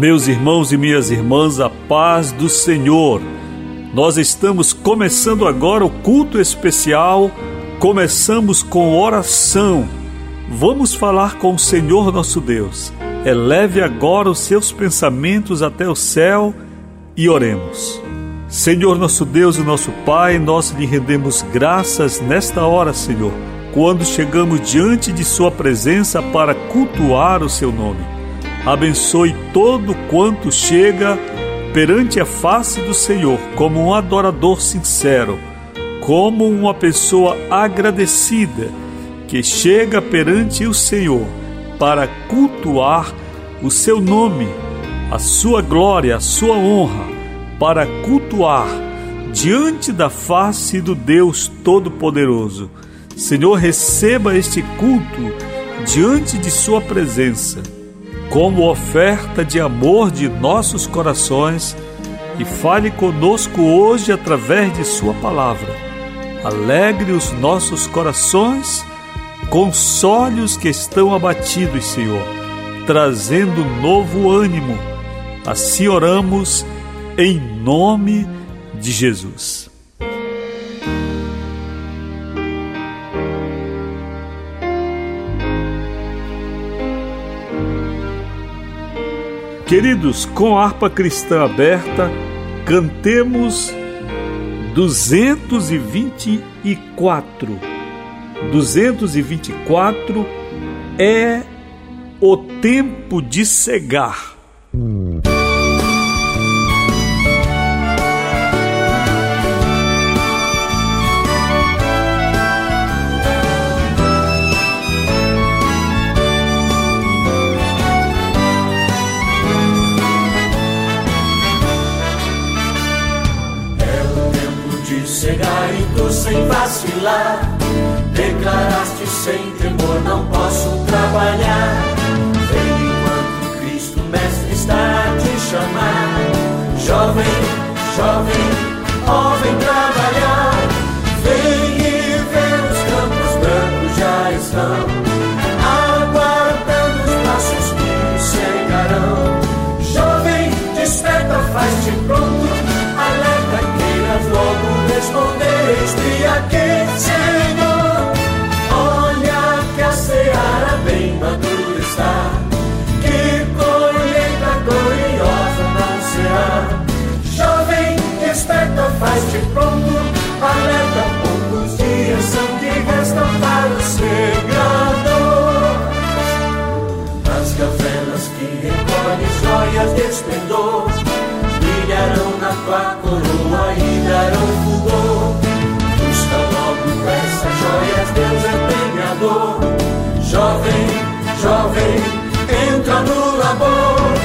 Meus irmãos e minhas irmãs, a paz do Senhor. Nós estamos começando agora o culto especial. Começamos com oração. Vamos falar com o Senhor nosso Deus. Eleve agora os seus pensamentos até o céu e oremos. Senhor nosso Deus e nosso Pai, nós lhe rendemos graças nesta hora, Senhor, quando chegamos diante de Sua presença para cultuar o Seu nome abençoe todo quanto chega perante a face do Senhor como um adorador sincero, como uma pessoa agradecida que chega perante o Senhor para cultuar o seu nome, a sua glória, a sua honra, para cultuar diante da face do Deus Todo-Poderoso. Senhor, receba este culto diante de Sua presença como oferta de amor de nossos corações e fale conosco hoje através de Sua palavra. Alegre os nossos corações, console os que estão abatidos, Senhor, trazendo novo ânimo. Assim oramos em nome de Jesus. Queridos, com a harpa cristã aberta, cantemos 224. 224 é o tempo de cegar. Vacilar. Declaraste sem temor, não posso trabalhar. Vem enquanto Cristo Mestre está a te chamar. Jovem, jovem, ó, vem trabalhar. Vem e vê os campos brancos já estão. Aguardando os passos que chegarão. Jovem, desperta, faz-te pronto. Alerta, queiras logo responder este aqui, coroa e darão fulgor. Busca logo essas joias, Deus é penhador. Jovem, jovem, entra no labor.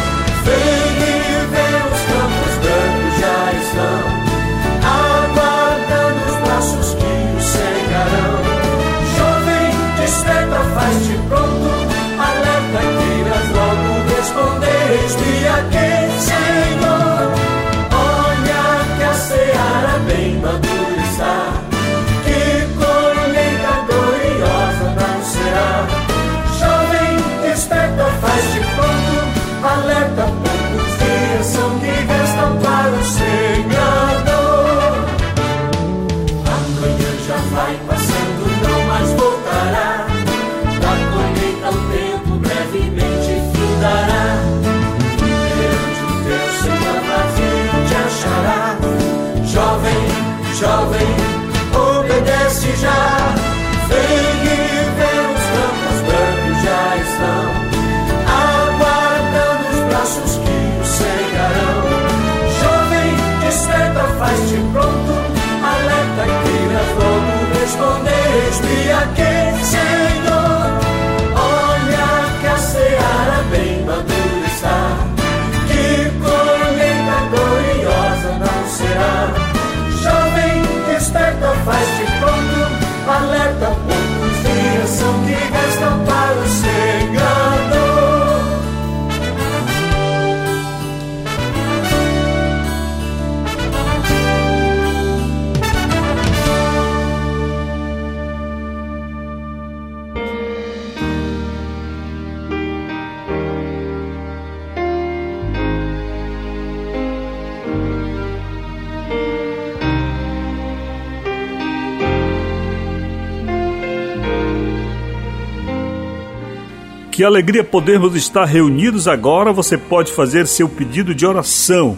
Que alegria podermos estar reunidos agora. Você pode fazer seu pedido de oração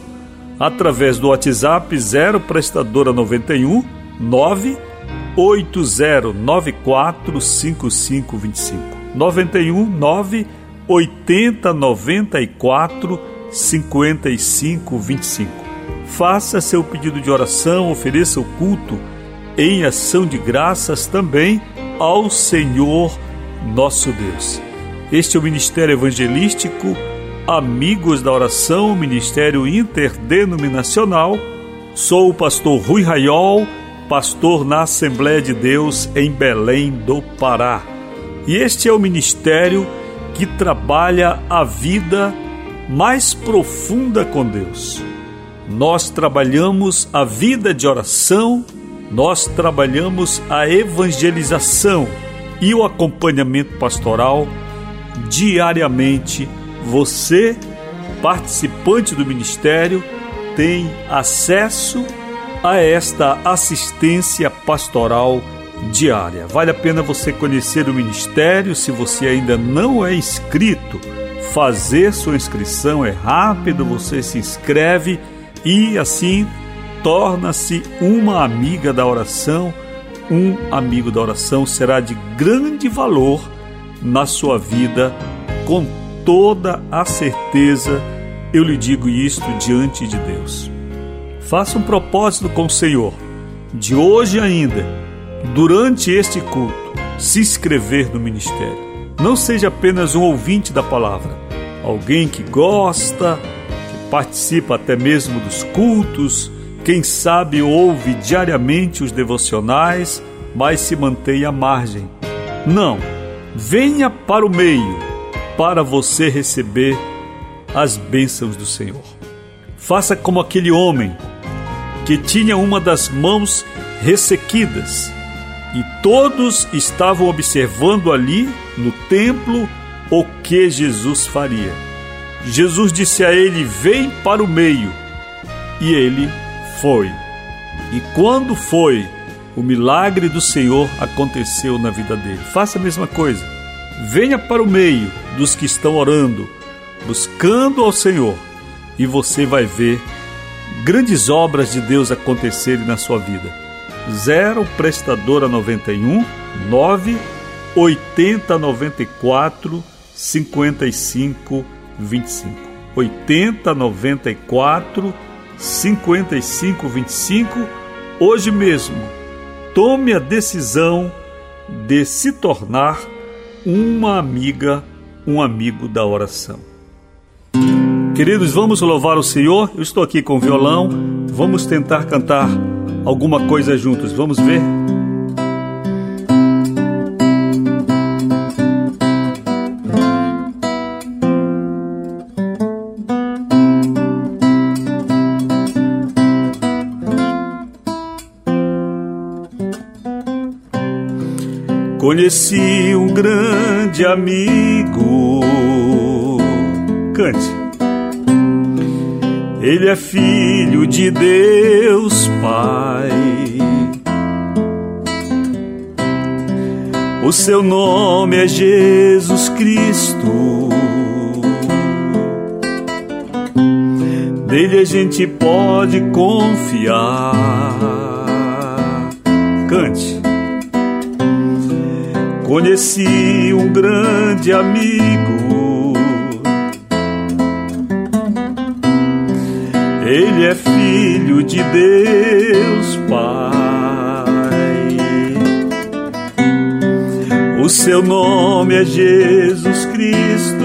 através do WhatsApp 0 prestadora 91 9 8094 5525 91 9 80 94 55 25. Faça seu pedido de oração, ofereça o culto em ação de graças também ao Senhor nosso Deus. Este é o Ministério Evangelístico Amigos da Oração, Ministério Interdenominacional. Sou o pastor Rui Raiol, pastor na Assembleia de Deus em Belém do Pará. E este é o ministério que trabalha a vida mais profunda com Deus. Nós trabalhamos a vida de oração, nós trabalhamos a evangelização e o acompanhamento pastoral diariamente. Você, participante do ministério, tem acesso a esta assistência pastoral diária. Vale a pena você conhecer o ministério se você ainda não é inscrito fazer sua inscrição é rápido, você se inscreve e assim torna-se uma amiga da oração. Um amigo da oração será de grande valor na sua vida, com toda a certeza. Eu lhe digo isto diante de Deus. Faça um propósito com o Senhor, de hoje ainda, durante este culto, se inscrever no ministério não seja apenas um ouvinte da palavra, alguém que gosta, que participa até mesmo dos cultos, quem sabe ouve diariamente os devocionais, mas se mantém à margem. Não, venha para o meio para você receber as bênçãos do Senhor. Faça como aquele homem que tinha uma das mãos ressequidas e todos estavam observando ali no templo o que Jesus faria. Jesus disse a ele: Vem para o meio. E ele foi. E quando foi, o milagre do Senhor aconteceu na vida dele. Faça a mesma coisa. Venha para o meio dos que estão orando, buscando ao Senhor, e você vai ver grandes obras de Deus acontecerem na sua vida. 0 prestadora 91 9 80 94 55 25 80 94 55 25 hoje mesmo tome a decisão de se tornar uma amiga um amigo da oração Queridos, vamos louvar o Senhor. Eu estou aqui com o violão. Vamos tentar cantar alguma coisa juntos. Vamos ver? Grande amigo. Cante. Ele é filho de Deus Pai. O seu nome é Jesus Cristo. Nele a gente pode confiar. Cante. Conheci um grande amigo Ele é filho de Deus Pai. O seu nome é Jesus Cristo.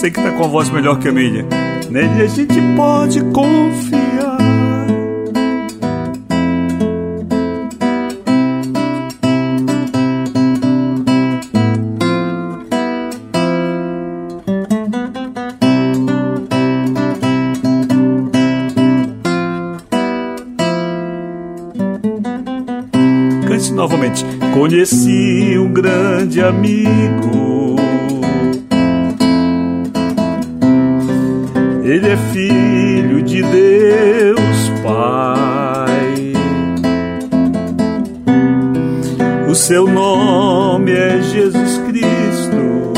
Sei que tá com a voz melhor que a minha. Nele a gente pode confiar. Cante novamente. Conheci um grande amigo. É filho de Deus Pai. O seu nome é Jesus Cristo.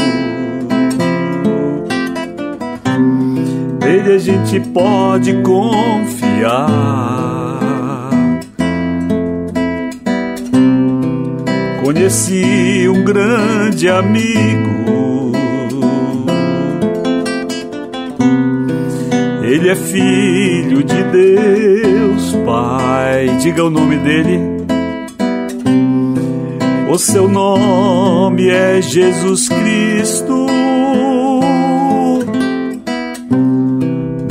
Nele a gente pode confiar. conheci um grande amigo. Ele é filho de Deus, Pai. Diga o nome dele. O seu nome é Jesus Cristo.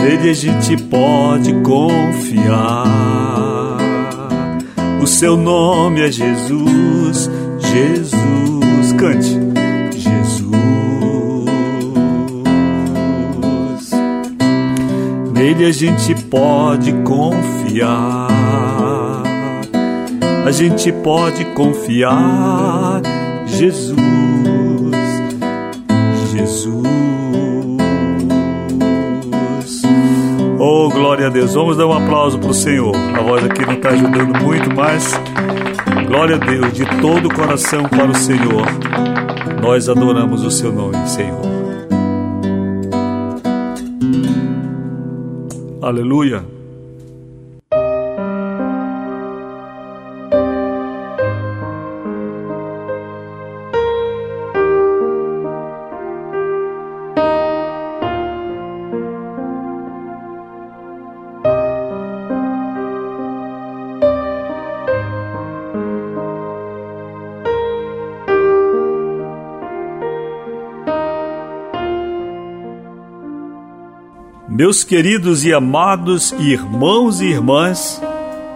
Nele a gente pode confiar. O seu nome é Jesus. Jesus, nele a gente pode confiar. A gente pode confiar. Jesus, Jesus. Oh, glória a Deus. Vamos dar um aplauso para o Senhor. A voz aqui não está ajudando muito, mas Glória a Deus de todo o coração para o Senhor. Nós adoramos o seu nome, Senhor. Aleluia. Meus queridos e amados irmãos e irmãs,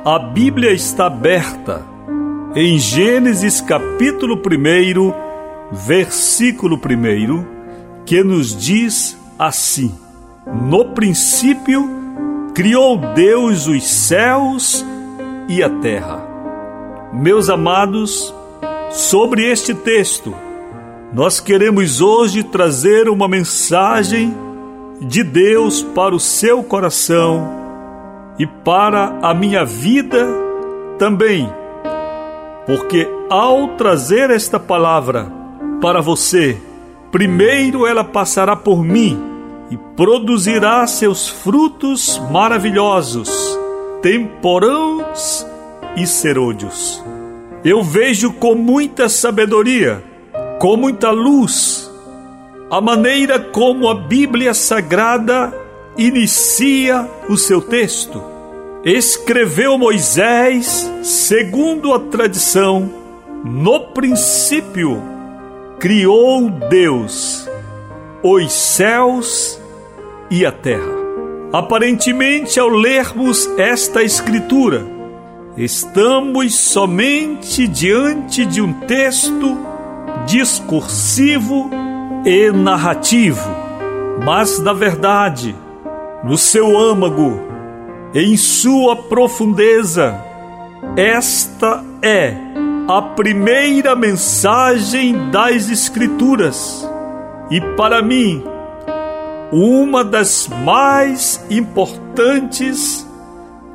a Bíblia está aberta em Gênesis capítulo 1, versículo 1, que nos diz assim: No princípio criou Deus os céus e a terra. Meus amados, sobre este texto, nós queremos hoje trazer uma mensagem de Deus para o seu coração e para a minha vida também. Porque ao trazer esta palavra para você, primeiro ela passará por mim e produzirá seus frutos maravilhosos, temporãos e serôdios. Eu vejo com muita sabedoria, com muita luz, a maneira como a Bíblia Sagrada inicia o seu texto. Escreveu Moisés, segundo a tradição, no princípio criou Deus os céus e a terra. Aparentemente, ao lermos esta escritura, estamos somente diante de um texto discursivo e narrativo, mas na verdade, no seu âmago, em sua profundeza, esta é a primeira mensagem das Escrituras e, para mim, uma das mais importantes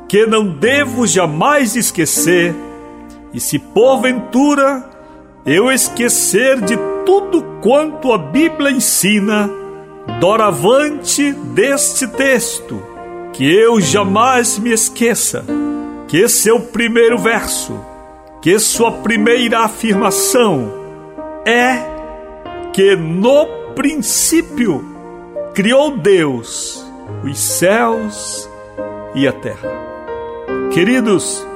que não devo jamais esquecer. E se porventura eu esquecer de tudo quanto a Bíblia ensina, doravante deste texto, que eu jamais me esqueça, que seu primeiro verso, que sua primeira afirmação é que no princípio criou Deus os céus e a terra. Queridos,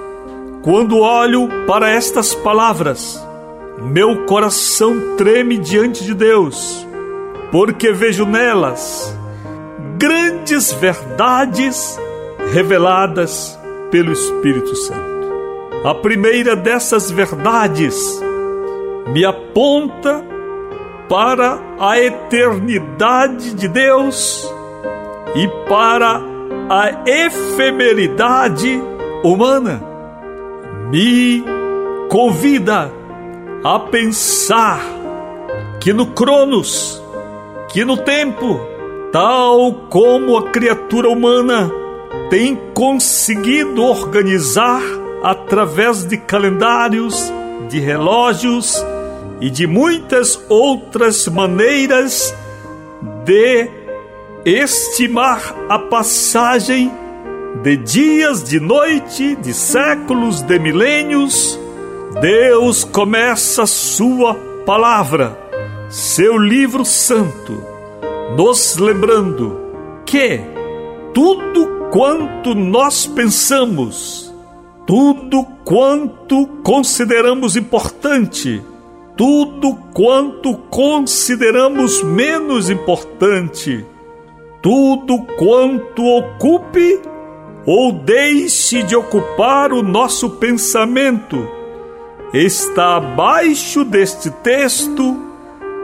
quando olho para estas palavras, meu coração treme diante de Deus, porque vejo nelas grandes verdades reveladas pelo Espírito Santo. A primeira dessas verdades me aponta para a eternidade de Deus e para a efemeridade humana. Me convida a pensar que no Cronos, que no tempo, tal como a criatura humana tem conseguido organizar através de calendários, de relógios e de muitas outras maneiras de estimar a passagem de dias, de noite, de séculos, de milênios, Deus começa sua palavra, seu livro santo, nos lembrando que tudo quanto nós pensamos, tudo quanto consideramos importante, tudo quanto consideramos menos importante, tudo quanto ocupe ou deixe de ocupar o nosso pensamento, está abaixo deste texto,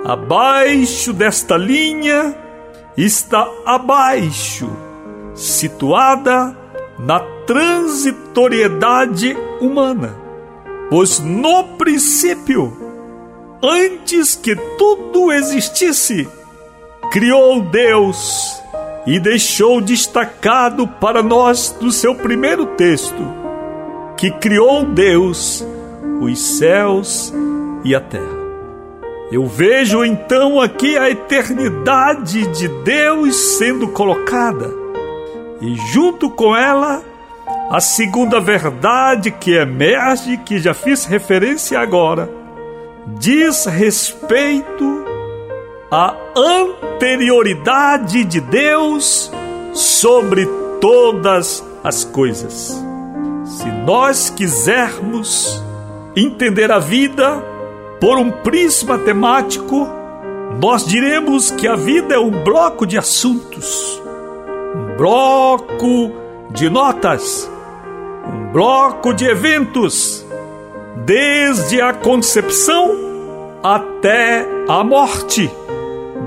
abaixo desta linha, está abaixo, situada na transitoriedade humana. Pois no princípio, antes que tudo existisse, criou Deus e deixou destacado para nós do seu primeiro texto que criou Deus os céus e a terra. Eu vejo então aqui a eternidade de Deus sendo colocada e junto com ela a segunda verdade que emerge, que já fiz referência agora, diz respeito a anterioridade de Deus sobre todas as coisas. Se nós quisermos entender a vida por um prisma temático, nós diremos que a vida é um bloco de assuntos, um bloco de notas, um bloco de eventos, desde a concepção até a morte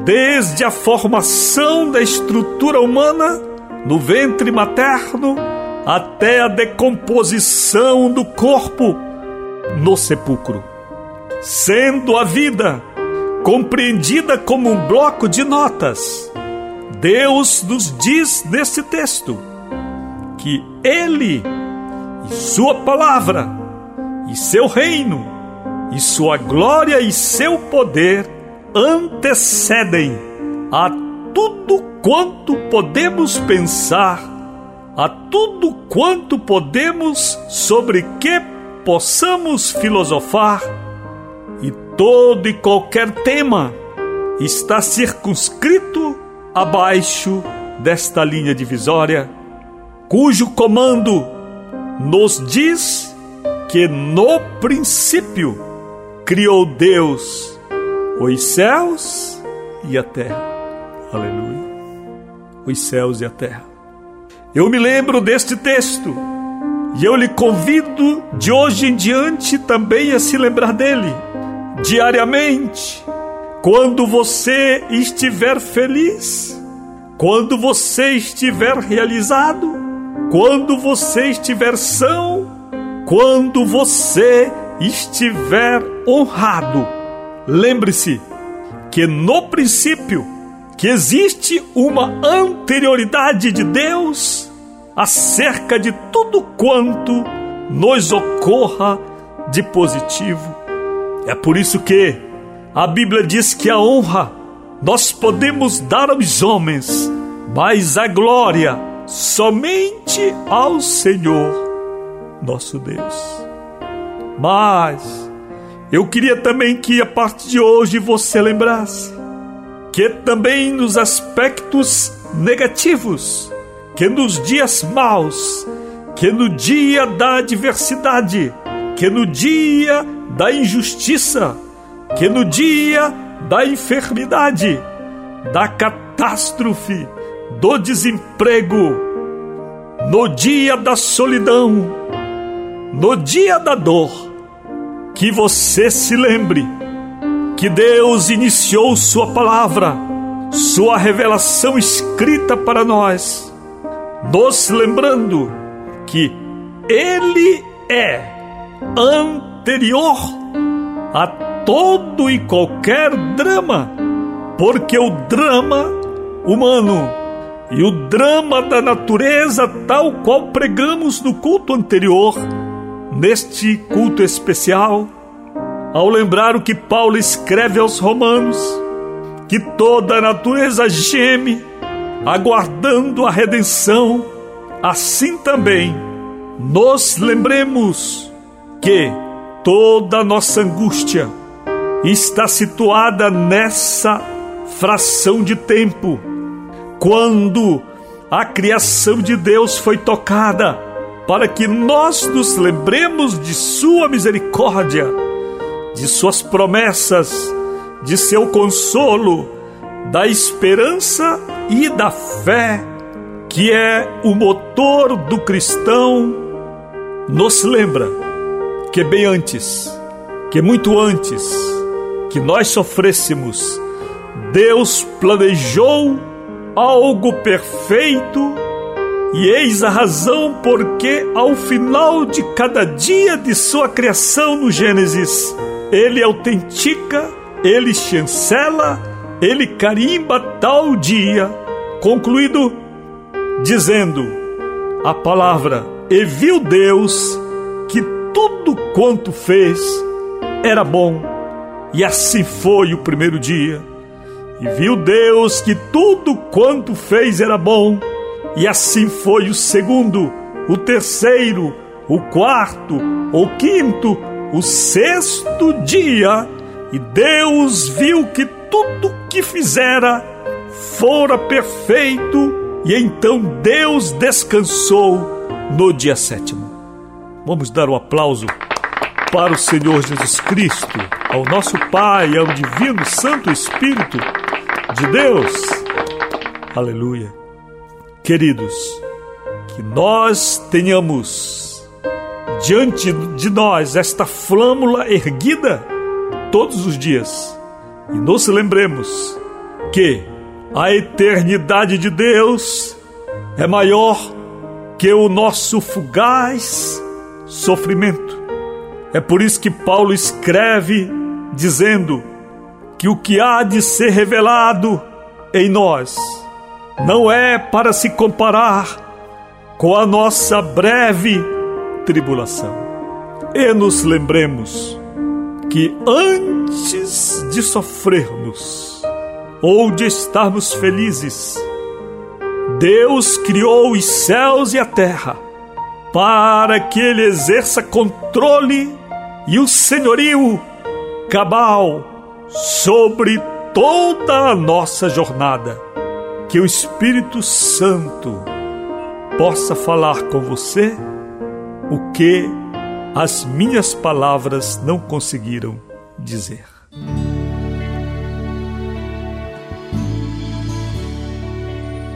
desde a formação da estrutura humana no ventre materno até a decomposição do corpo no sepulcro. Sendo a vida compreendida como um bloco de notas, Deus nos diz nesse texto que Ele e Sua palavra e seu reino e sua glória e seu poder antecedem a tudo quanto podemos pensar, a tudo quanto podemos sobre que possamos filosofar, e todo e qualquer tema está circunscrito abaixo desta linha divisória, cujo comando nos diz que no princípio criou Deus os céus e a terra. Aleluia. Os céus e a terra. Eu me lembro deste texto e eu lhe convido de hoje em diante também a se lembrar dele diariamente. Quando você estiver feliz, quando você estiver realizado, quando você estiver são, quando você estiver honrado Lembre-se que no princípio que existe uma anterioridade de Deus acerca de tudo quanto nos ocorra de positivo. É por isso que a Bíblia diz que a honra nós podemos dar aos homens, mas a glória somente ao Senhor nosso Deus. Mas eu queria também que a partir de hoje você lembrasse que também nos aspectos negativos, que nos dias maus, que no dia da adversidade, que no dia da injustiça, que no dia da enfermidade, da catástrofe, do desemprego, no dia da solidão, no dia da dor, que você se lembre que Deus iniciou Sua palavra, Sua revelação escrita para nós, nos lembrando que Ele é anterior a todo e qualquer drama, porque o drama humano e o drama da natureza, tal qual pregamos no culto anterior, neste culto especial, ao lembrar o que Paulo escreve aos Romanos, que toda a natureza geme, aguardando a redenção, assim também nos lembremos que toda nossa angústia está situada nessa fração de tempo, quando a criação de Deus foi tocada, para que nós nos lembremos de Sua misericórdia, de Suas promessas, de seu consolo, da esperança e da fé, que é o motor do cristão, nos lembra que bem antes, que muito antes que nós sofrêssemos, Deus planejou algo perfeito e eis a razão porque ao final de cada dia de sua criação no Gênesis, ele autentica, ele chancela, ele carimba tal dia, concluído dizendo a palavra: E viu Deus que tudo quanto fez era bom, e assim foi o primeiro dia. E viu Deus que tudo quanto fez era bom, e assim foi o segundo, o terceiro, o quarto, o quinto, o sexto dia. E Deus viu que tudo que fizera fora perfeito, e então Deus descansou no dia sétimo. Vamos dar um aplauso para o Senhor Jesus Cristo, ao nosso Pai, ao Divino Santo Espírito de Deus. Aleluia. Queridos, que nós tenhamos diante de nós esta flâmula erguida todos os dias e nos lembremos que a eternidade de Deus é maior que o nosso fugaz sofrimento. É por isso que Paulo escreve dizendo que o que há de ser revelado em nós não é para se comparar com a nossa breve tribulação. E nos lembremos que antes de sofrermos ou de estarmos felizes, Deus criou os céus e a terra para que Ele exerça controle e o senhorio cabal sobre toda a nossa jornada. Que o Espírito Santo possa falar com você o que as minhas palavras não conseguiram dizer.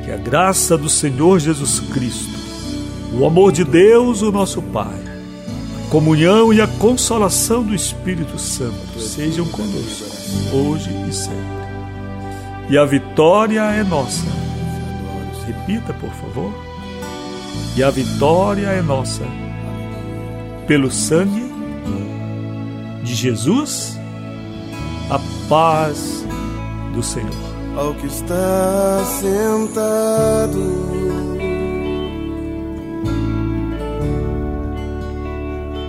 Que a graça do Senhor Jesus Cristo, o amor de Deus, o nosso Pai, a comunhão e a consolação do Espírito Santo sejam conosco, hoje e sempre e a vitória é nossa. Repita, por favor. E a vitória é nossa. Pelo sangue de Jesus, a paz do Senhor. Ao que está sentado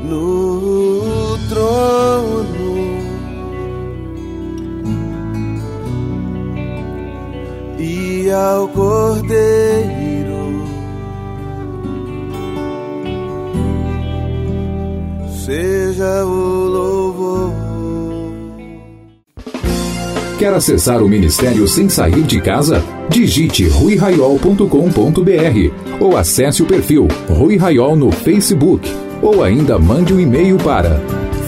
no trono ao Cordeiro. O louvor. Quer acessar o ministério sem sair de casa? Digite ruiraiol.com.br ou acesse o perfil Rui Raiol no Facebook ou ainda mande um e-mail para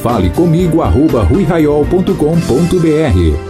falecomigo@ruiraiol.com.br.